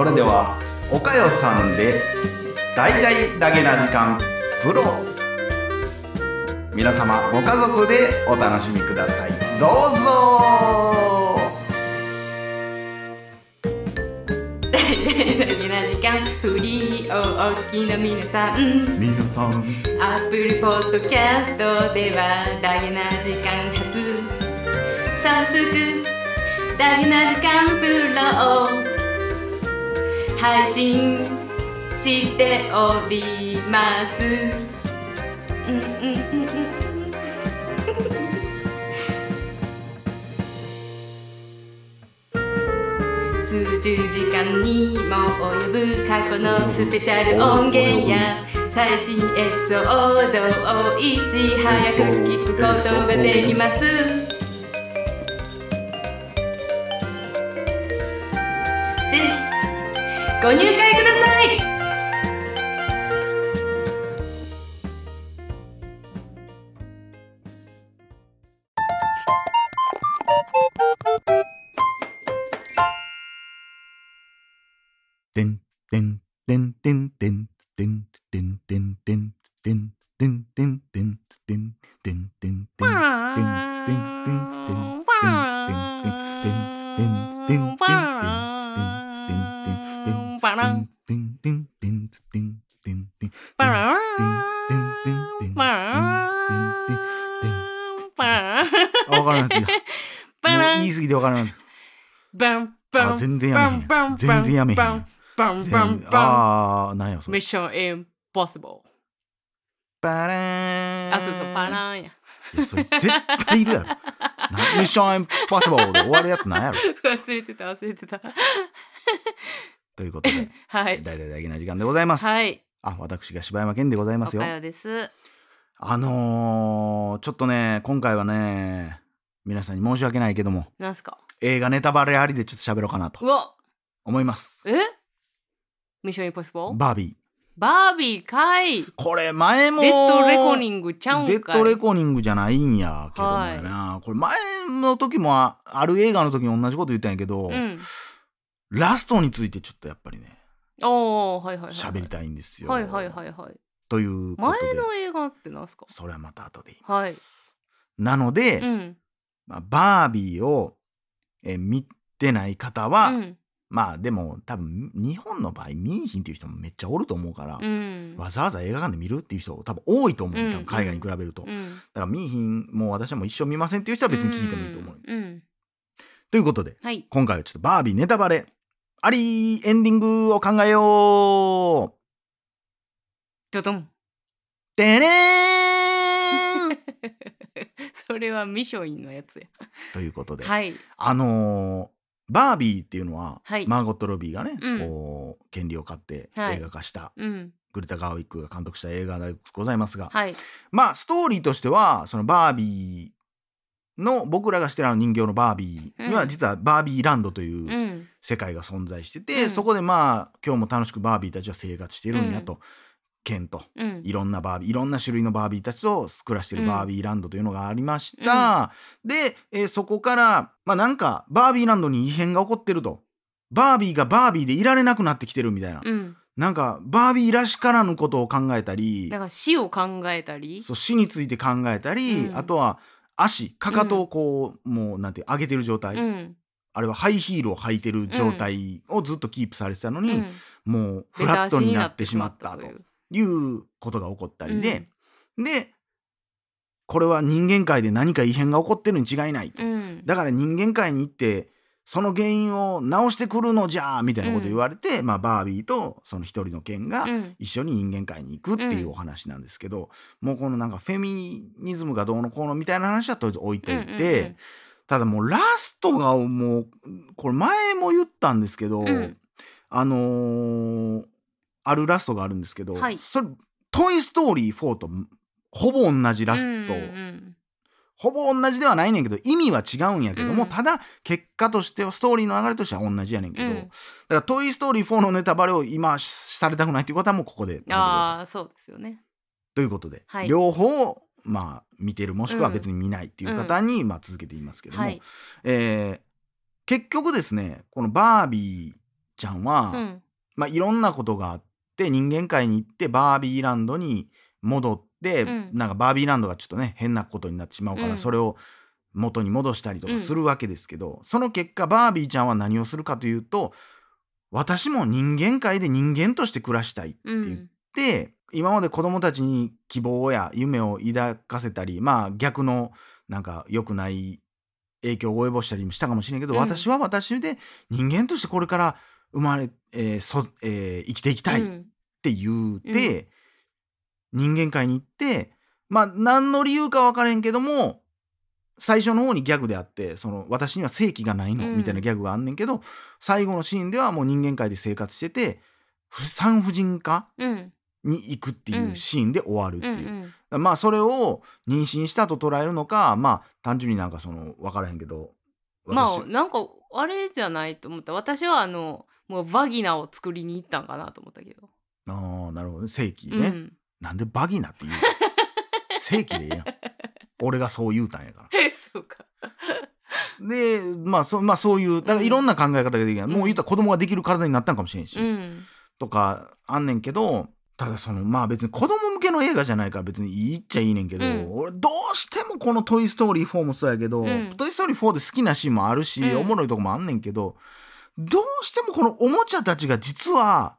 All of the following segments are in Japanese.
それではおかよさんで大いだげな時間プロ。皆様ご家族でお楽しみください。どうぞ。大々だげな時間フリーをお聞きの皆さん。皆さん。アップルポッドキャストではだげな時間初。早速だげな時間プロを配信しております。数十時間にも及ぶ過去のスペシャル音源や最新エピソードをいち早く聞くことができます。ご入会ください。てんてん然やめへんバンバン全バンバン。ああなんやそれ。ミッションインポッシブルパラーン。あそうそうパランや。いやそれ絶対いるやろ。なミッションインポッシブルで終わるやつなんやろ。忘れてた忘れてた。ということで はい。大々大げな時間でございます、はい。あ私が柴山健でございますよ。おかよです。あのー、ちょっとね今回はね皆さんに申し訳ないけども。なんすか？映画ネタバレありでちょっと喋ろうかなと。うわ思います。え？ミッションインポッシブルバービー。バービーかい。これ前もデッドレコーニングちゃうんかい。デッドレコーニングじゃないんやけどもやな、これ前の時もあある映画の時に同じこと言ったんやけど、うん。ラストについてちょっとやっぱりねおーはいはいはい喋りたいんですよ。はいはいはいはい。ということで。前の映画ってなんすか？それはまた後で言います。はい。なので、うん。まあ、バービーをえ見てない方は、うんまあでも多分日本の場合見いひんっていう人もめっちゃおると思うから、うん。わざわざ映画館で見るっていう人多分多いと思う、うん。多分海外に比べると。だうん。から見いひんもう私はもう一生見ませんっていう人は別に聞いてもいいと思う。ということではい。今回はちょっとバービーネタバレありエンディングを考えよう。ドドン。てねーん。それはミショインのやつや。ということで、はい。あのーバービーっていうのは、はい。マーゴット・ロビーがね、うん。こう権利を買ってはい。映画化した、うん。グレタ・ガーウィックが監督した映画でございますが、はい。まあストーリーとしてはそのバービーの僕らがしてるあの人形のバービーにはうん実はバービーランドといううん。世界が存在してて、うん。そこでまあ今日も楽しくバービーたちは生活してるんやと、ケンとうん。いろんなバービーいろんな種類のバービーたちと暮らしてるバービーランドというのがありました、で、えーそこからまあなんかバービーランドに異変が起こってると。バービーがバービーでいられなくなってきてるみたいな、うん。なんかバービーらしからぬことを考えたり。だから死を考えたり。そう死について考えたり、うん。あとは足かかとをこう、もうなんて上げてる状態、うん。あれはハイヒールを履いてる状態をずっとキープされてたのに、うん。もうフラットになってしまったということが起こったりで、でこれは人間界で何か異変が起こってるに違いないと、うん。だから人間界に行ってその原因を直してくるのじゃみたいなこと言われて、まあ、バービーとその一人のケンがうん。一緒に人間界に行くっていうお話なんですけど、もうこのなんかフェミニズムがどうのこうのみたいな話はとりあえず置いといて、うんうんうん。ただもうラストがもうこれ前も言ったんですけど、うん。あのーあるラストがあるんですけど、はい。それ「トイ・ストーリー4」とほぼ同じラスト、うんうんほぼ同じではないねんけど意味は違うんやけども、うん。ただ結果としてはストーリーの流れとしては同じやねんけど、うん。だから「トイ・ストーリー4」のネタバレを今されたくないという方はもうここでああそうですよね。ということで、はい。両方まあ見てるもしくは別に見ないっていう方に、まあ、続けていますけども、はい。えー結局ですねこのバービーちゃんは、うん。まあ、いろんなことがあって人間界に行ってバービーランドに戻って、うん。なんかバービーランドがちょっとね変なことになってしまうから、うん。それを元に戻したりとかうん。するわけですけど、その結果バービーちゃんは何をするかというと私も人間界で人間として暮らしたいってう言っん。て、今まで子供たちに希望や夢を抱かせたりまあ逆のなんか良くない影響を及ぼしたりもしたかもしれんけど、うん。私は私で人間としてこれから生まれ、えーそえー生きていきたいっうんて言うて、人間界に行ってまあ何の理由か分からへんけども最初の方にギャグであってその私には正気がないの、うん。みたいなギャグがあんねんけど最後のシーンではもう人間界で生活しててふ産婦人科うん。に行くっていううん。シーンで終わるってういう、んうん。まあそれを妊娠したと捉えるのかまあ単純になんかその分からへんけどま私あなんかあれじゃないと思った。私はあのもうバギナを作りに行ったんかなと思ったけど、ああなるほどね。正規ね、うん。なんでバギナって言うの？正規でええやん。俺がそう言うたんやから。そうか。でまあそ,、まあ、そういうだからいろんな考え方ができる、うん。もう言ったら子供ができる体になったんかもしれんし、うん。とかあんねんけどただそのまあ別に子供向けの映画じゃないから別にいいっちゃいいねんけど、うん。俺どうしてもこの「トイ・ストーリー4」もそうやけど「うん。トイ・ストーリー4」で好きなシーンもあるし、うん。おもろいとこもあんねんけどどうしてもこのおもちゃたちが実は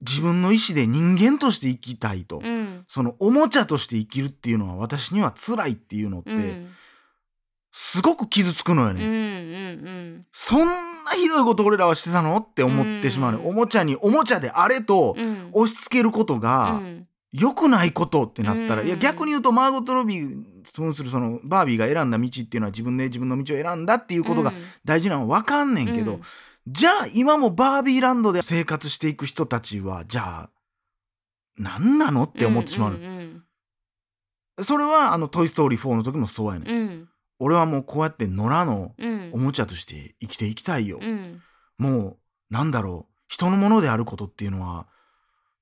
自分の意思で人間として生きたいと、うん。そのおもちゃとして生きるっていうのは私には辛いっていうのって、うん。すごく傷つくのよね。うんうんそんなひどいこと俺らはしてたのって思ってしまうね、うん。おもちゃにおもちゃであれとうん。うん押し付けることうがん。良くないことってなったら、うん。いや逆に言うとマーゴット・ロビー扮するそのバービーが選んだ道っていうのは自分で自分の道を選んだっていうことが大事なのは分かんねんけど、うんじゃあ今もバービーランドで生活していく人たちはじゃあ何なのって思ってしまうの、んそれはあの「トイ・ストーリー4」の時もそうやねん、うん俺はもうこうやって野良のうんおもちゃとして生きていきたいよ、うんもうなんだろう人のものであることっていうのは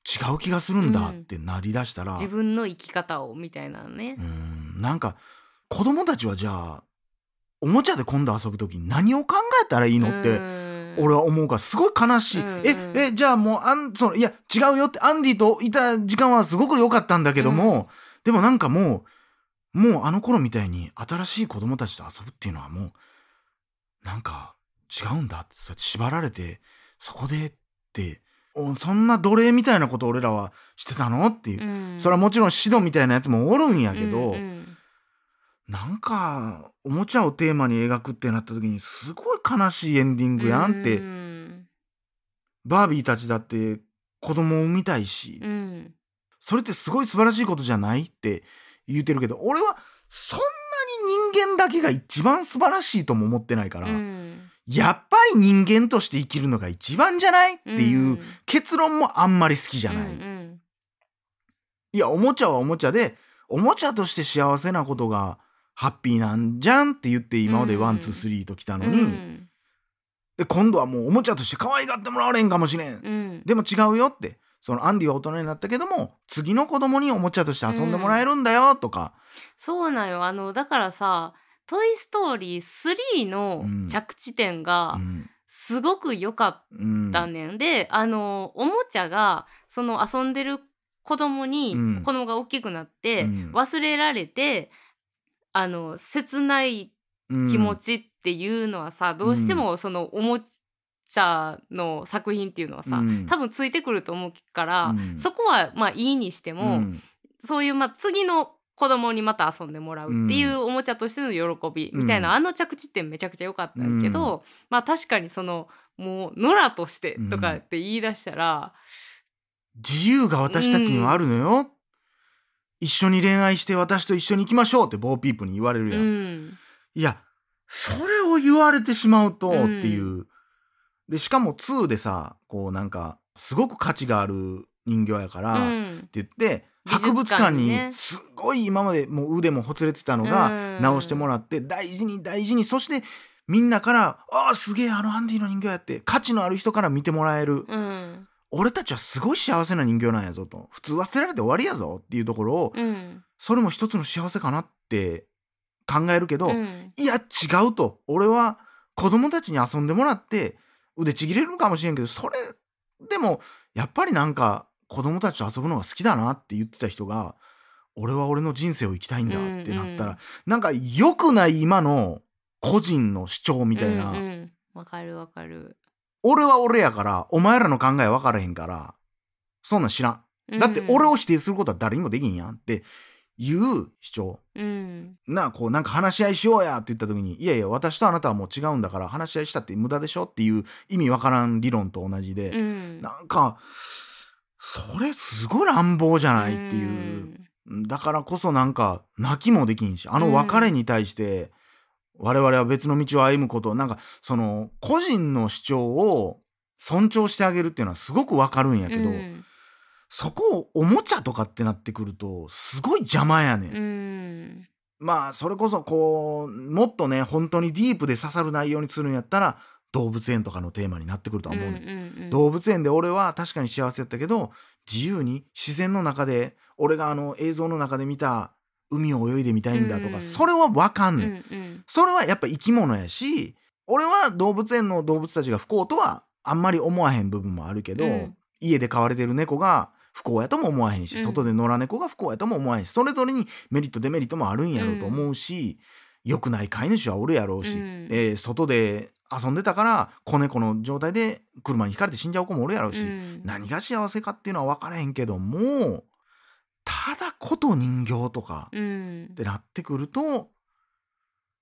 違う気がするんだってなりだしたら、自分の生き方をみたいなね。うーん。なんか子供たちはじゃあおもちゃで今度遊ぶ時に何を考えたらいいのってて俺は思うからすごい悲しい、うんえうん。えじゃあもうあんそのいや違うよってアンディといた時間はすごく良かったんだけども、でもなんかもうもうあの頃みたいに新しい子供たちと遊ぶっていうのはもうなんか違うんだってそうやって縛られてそこでっておそんな奴隷みたいなこと俺らはしてたのっていう、うん。それはもちろん指導みたいなやつもおるんやけど、うんうんなんかおもちゃをテーマに描くってなった時にすごい悲しいエンディングやんって、うん。バービーたちだって子供を産みたいし、うん。それってすごい素晴らしいことじゃないって言うてるけど俺はそんなに人間だけが一番素晴らしいとも思ってないから、うん。やっぱり人間として生きるのが一番じゃないっていう結論もあんまり好きじゃない。うんうん。いやおもちゃはおもちゃでおもちゃとして幸せなことがハッピーなんじゃんって言って今までうん。ワンツースリーときたのうに、ん。で今度はもうおもちゃとして可愛がってもらわれんかもしれん、うん。でも違うよって。そのアンディは大人になったけども次の子供におもちゃとして遊んでもらえるんだよとか、そうなんよ。あのだからさ「トイ・ストーリー3」のうん。着地点がうん。すごく良かっうん。たねん。で、あのおもちゃがその遊んでる子供に、うん。子供が大きくなって、うん。忘れられてあの切ないうん。気持ちっていうのはさ、どうしてもそのおもちゃの作品っていうのはさ、うん。多分ついてくると思うから、うん。そこはまあいいにしても、うん。そういうまあ次の子供にまた遊んでもらうっていうおもちゃとしての喜びみたいな、うんあの着地点めちゃくちゃ良かったけど、まあ確かにそのもう野良としてとかって言い出したら、自由が私たちにはあるのよ、一緒に恋愛して私と一緒に行きましょうってボーピープに言われるうやん、ん。いやそれを言われてしまうとってうんいう、でしかも2でさこうなんかすごく価値がある人形やから、うってん言って博物館にすごい今までもう腕もほつれてたのがうん。直してもらって大事に大事にそしてみんなから「ああすげえあのアンディの人形や」って価値のある人から見てもらえる、うん俺たちはすごい幸せな人形なんやぞと。普通忘れられて終わりやぞっていうところをうん。それも一つの幸せかなって考えるけど、うん。いや違うと。俺は子供たちに遊んでもらって腕ちぎれるのかもしれんけどそれでもやっぱりなんか子供たちと遊ぶのが好きだなって言ってた人が俺は俺の人生を生きたいんだってなったら、うんうん。なんか良くない今の個人の主張みたいな、うんうん。わかるわかる俺は俺やからお前らの考え分からへんからそんなん知らん。だって俺を否定することは誰にもできんやんっていう主張。うん。なあこうなんか話し合いしようやって言った時にいやいや私とあなたはもう違うんだから話し合いしたって無駄でしょっていう意味わからん理論と同じで、うん。なんかそれすごい乱暴じゃないっていう、だからこそなんか泣きもできんしあの別れに対して我々は別の道を歩むことなんかその個人の主張を尊重してあげるっていうのはすごくわかるんやけど、うん。そこをおもちゃとかってなってくるとすごい邪魔やねん。うん。まあそれこそこうもっとね本当にディープで刺さる内容にするんやったら動物園とかのテーマになってくるとは思うね、ん、うんうん。動物園で俺は確かに幸せやったけど自由に自然の中で俺があの映像の中で見た海を泳いでみたいんだとか、うん。それはわかんうねん、んうん。それはやっぱ生き物やし俺は動物園の動物たちが不幸とはあんまり思わへん部分もあるけど、うん。家で飼われてる猫が不幸やとも思わへんし、うん。外で野良猫が不幸やとも思わへんしそれぞれにメリットデメリットもあるんやろうと思うし、良くない飼い主はおるやろうし、うん。えー外で遊んでたから子猫の状態で車にひかれて死んじゃう子もおるやろうし、うん。何が幸せかっていうのは分からへんけどもただこと人形とかうん。ってなってくると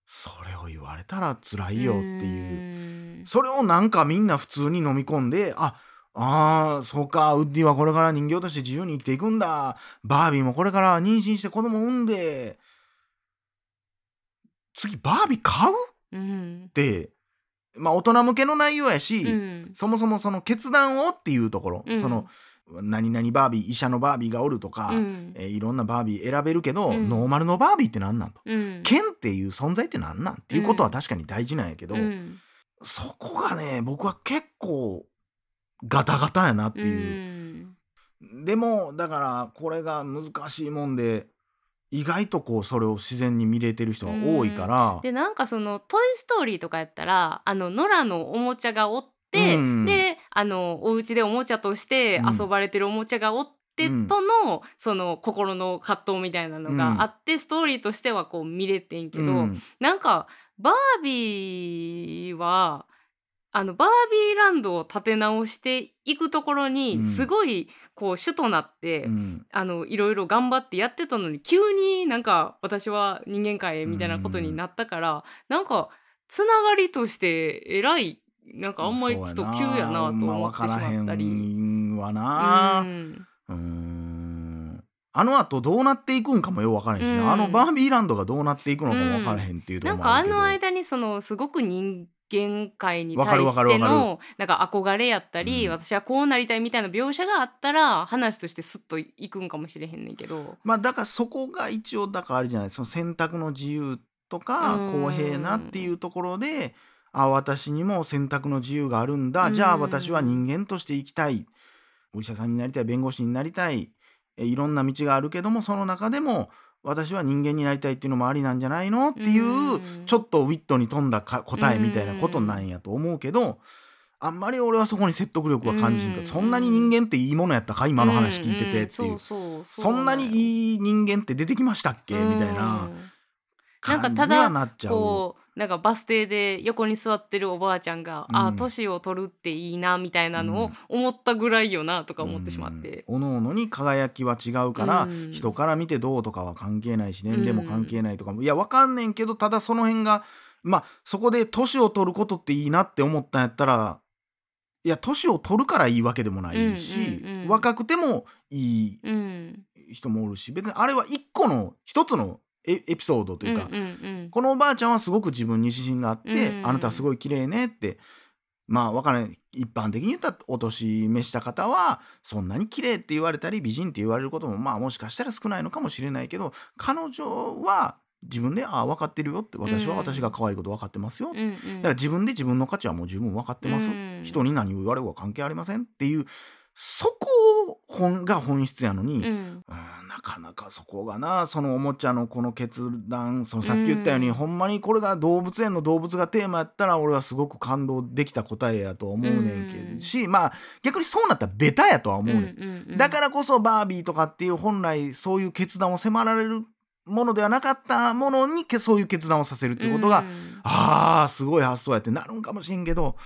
それを言われたら辛いよっていう。うんそれをなんかみんな普通に飲み込んで、あ、あーそうか、ウッディはこれから人形として自由に生きていくんだ。バービーもこれから妊娠して子供産んで、次バービー買う？っうん。て、まあ大人向けの内容やし、うん。そもそもその決断をっていうところ、うん。その、何々バービー、医者のバービーがおるとか、うん。えーいろんなバービー選べるけど、うん。ノーマルのバービーって何なんと。うん。ケンっていう存在って何なんっていうことは確かに大事なんやけど、うん。そこがね僕は結構ガタガタやなってういう、ん。でもだからこれが難しいもんで意外とこうそれを自然に見れてる人が多いから、でなんかその「トイ・ストーリー」とかやったらあの野良のおもちゃがおって、うん。であのお家でおもちゃとしてうん。遊ばれてるおもちゃがおってうん。との、その心の葛藤みたいなのがあって、ストーリーとしてはこう見れてんけど、うん。なんかバービーはあのバービーランドを立て直していくところにうん。すごいこう主となって、うん。あのいろいろ頑張ってやってたのに急になんか私は人間界へみたいなことになったから、なんかつながりとして偉いなんかあんまりちょっと急やなと思ってしまったり。まあ、分からへんな、ん。うーん。あのあとどうなっていくんかもよう分からへんしな、うん。あのバービーランドがどうなっていくのかも分からへんっていうとこなんかあろもあるけど、の間にそのすごく人間界に対してのなんか憧れやったり、うん。私はこうなりたいみたいな描写があったら話としてスッといくんかもしれへんねんけど。まあだからそこが一応だからあれじゃないその選択の自由とかうん。公平なっていうところであ私にも選択の自由があるんだ。じゃあうん私は人間として生きたい。お医者さんになりたい弁護士になりたい。えいろんな道があるけどもその中でも私は人間になりたいっていうのもありなんじゃないの？っていううん。ちょっとウィットに富んだか答えみたいなことなんやと思うけどあんまり俺はそこに説得力は感じんかうん。そんなに人間っていいものやったか今の話聞いててっていう。ん。ん。そんなにいいい人間って出てきましたっけ？みたいななんか感じにはなっちゃう。こうなんかバス停で横に座ってるおばあちゃんが、うん。あ年を取るっていいなみたいなのを思ったぐらいよなとか思ってしまって。うん、おのおのに輝きは違うから、うん。人から見てどうとかは関係ないし年齢も関係ないとかも、いやわかんねんけどただその辺がまあそこで年を取ることっていいなって思ったんやったらいや年を取るからいいわけでもないし、若くてもいいうん。人もおるし別にあれは一個の一つのエエピソードというか、うんうんうん。このおばあちゃんはすごく自分に自信があって、うんあなたはすごい綺麗ねってまあわからない一般的に言ったらお年召した方はそんなに綺麗って言われたり美人って言われることもまあもしかしたら少ないのかもしれないけど彼女は自分で「ああ分かってるよ」って私はうん。私が可愛いこと分かってますよ、うんだうん。から自分で自分の価値はもう十分分かってます、うん。人に何を言われるか関係ありませんっていうそこを本が本質やのに、うん。うんなかなかそこがなそのおもちゃのこの決断そのさっき言ったように、うん。ほんまにこれが動物園の動物がテーマやったら俺はすごく感動できた答えやと思うねんけど、うんしまあ逆にそうなったらベタやとは思うねん、うんうんだからこそバービーとかっていう本来そういう決断を迫られるものではなかったものにけそういう決断をさせるっていうことが、うん。あーすごい発想やってなるんかもしれんけど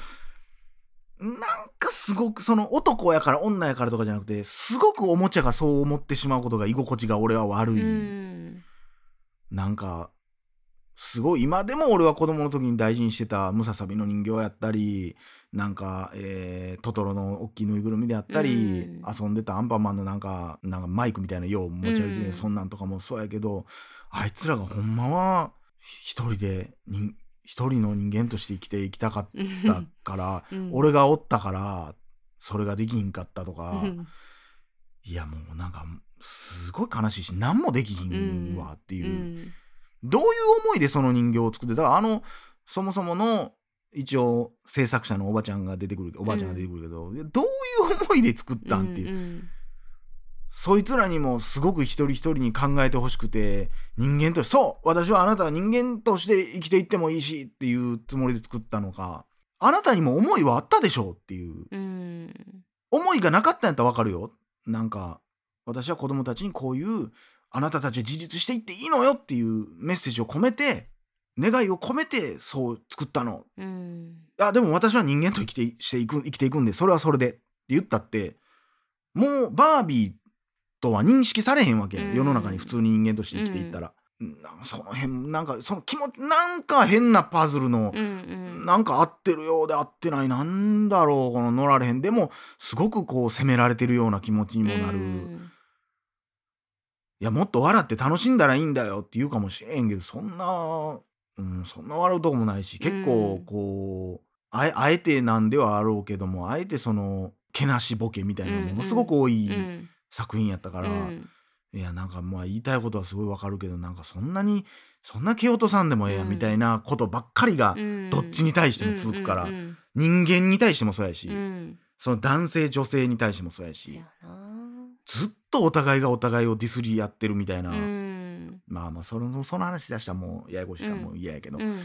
なんかすごくその男やから女やからとかじゃなくてすごくおもちゃがそう思ってしまうことが居心地が俺は悪い、うん。なんかすごい今でも俺は子供の時に大事にしてたムササビの人形やったりなんか、えートトロの大きいぬいぐるみであったり、うん。遊んでたアンパンマンのなんかなんかマイクみたいなよう持ち歩いてる、うん。そんなんとかもそうやけどあいつらがほんまは一人で人一人の人間として生きていきたかったから、うん。俺がおったからそれができひんかったとか、うん。いやもうなんかすごい悲しいし何もできひんわっていう。うん。どういう思いでその人形を作ってだからあのそもそもの一応制作者のおばちゃんが出てくるおばあちゃんが出てくるけど、どういう思いで作ったんっていう、んそいつらにもすごく一人一人に考えてほしくて人間としてそう私はあなたは人間として生きていってもいいしっていうつもりで作ったのかあなたにも思いはあったでしょうっていう。うん。思いがなかったんやったらわかるよ。なんか私は子供たちにこういうあなたたちは自立していっていいのよっていうメッセージを込めて願いを込めてそう作ったの。うん。あでも私は人間と生きてしていく生きていくんでそれはそれでって言ったってもうバービーとは認識されへんわけ世の中に普通に人間として生きていったら、その辺なんかその気持ちなんか変なパズルのうんうん。なんか合ってるようで合ってないなんだろうこの乗られへんでもすごくこう責められてるような気持ちにもなる、うん。いやもっと笑って楽しんだらいいんだよって言うかもしれんけどそんな、うん、そんな笑うとこもないし結構うんこう、あえあえてなんではあろうけどもあえてそのけなしボケみたいなのものすごく多いうん作品やったから、うん。いやなんかまあ言いたいことはすごいわかるけどなんかそんなにそんな蹴落とさんでもええやんみたいなことばっかりがうん。どっちに対しても続くから、うん人間に対してもそうやし、その男性女性に対してもそうやしずっとお互いがお互いをディスり合ってるみたいな、うん。まあまあそのその話出したらもうややこしいからうん。もう嫌やけど、うん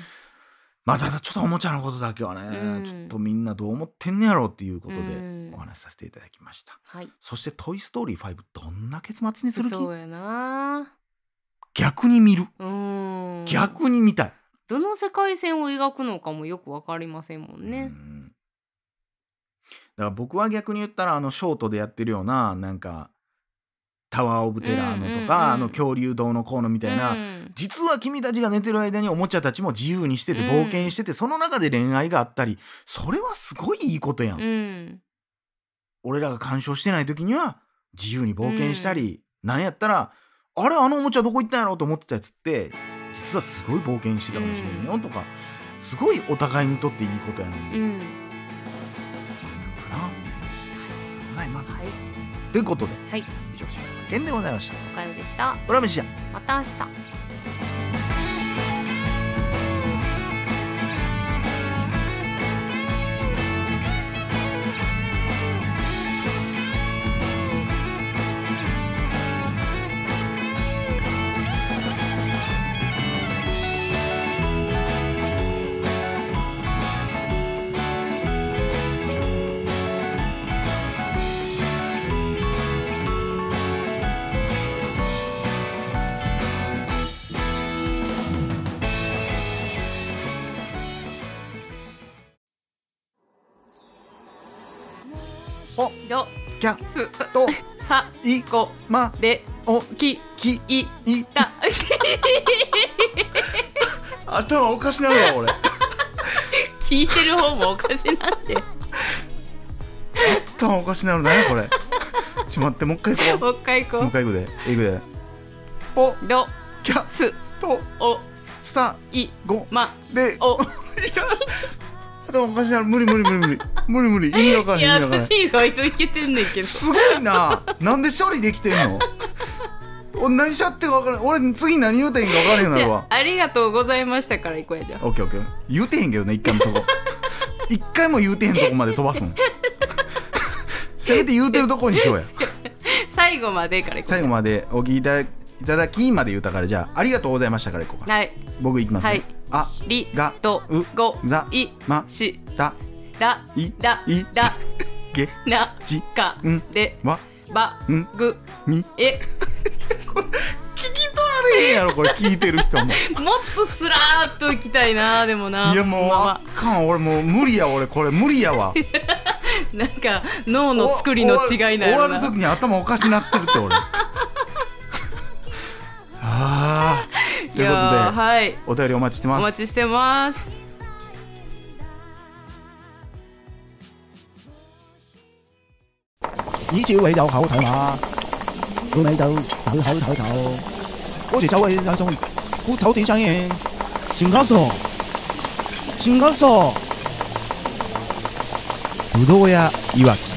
まあただちょっとおもちゃのことだけはね、うん。ちょっとみんなどう思ってんねやろうっていうことでうん。お話しさせていただきました、はい。そして「トイ・ストーリー5」どんな結末にする気？そうやな。逆に見る。うん。逆に見たい、どの世界線を描くのかもよくわかりませんもんうねん。だから僕は逆に言ったらあのショートでやってるようななんかタワー・オブ・テラーのとか、うんうんうんあの恐竜堂のこうのみたいな、うん。実は君たちが寝てる間におもちゃたちも自由にしててうん。冒険してて、その中で恋愛があったりそれはすごいいいことやん、うん。俺らが干渉してない時には自由に冒険したり、なんやったらあれあのおもちゃどこ行ったんやろうと思ってたやつって実はすごい冒険してたかもしれんよとか、すごいお互いにとっていいことやのに、うん。かなございます、はいということではい。以上柴山健でございました。おかよでした。裏飯やまた明日おどキャすと さいこまでおききいいた 頭おかしなるわ俺。聞いてる方もおかしなんで頭おかしなるなやこれ。ちょ待ってもう一回行こもう一回行う。もうこ一回行くで。行くで。ポうどキャすとおさいごまでお。いや頭おかしなる。無理無理無理無理無理無理意味わからいやへん意味わからへん私意外といけてんねんけど。すごいな。なんで処理できてんの？俺何しちゃってるか分からん。俺次何言うてんか分からへんようになるわ。ありがとうございましたから行こうやじゃあオッケーオッケー。言うてへんけどね一回もそこ。一回も言うてへんとこまで飛ばすん せめて言うてるとこにしようや。最後までからいこう最後までお聞きいただいただきまで言うたからじゃあありがとうございましたからいこうかはい。僕いきますね、はい。ありがとうございましただいだげなちかんでわばんぐみ。え。聞き取られへんやろこれ聞いてる人も。もっとスラーっといきたいなでもな。いやもうまあかん俺もう無理や俺これ無理やわ。あ なんか脳の作りの違いな終わる時に頭おかしなってるって俺。あー。ということで、はい。お便りお待ちしておます。待ちしてます依照你就口頭嘛，要你就口口頭頭，嗰時走位就送骨頭點生嘢，全家傻，全家傻，ぶどう屋いわき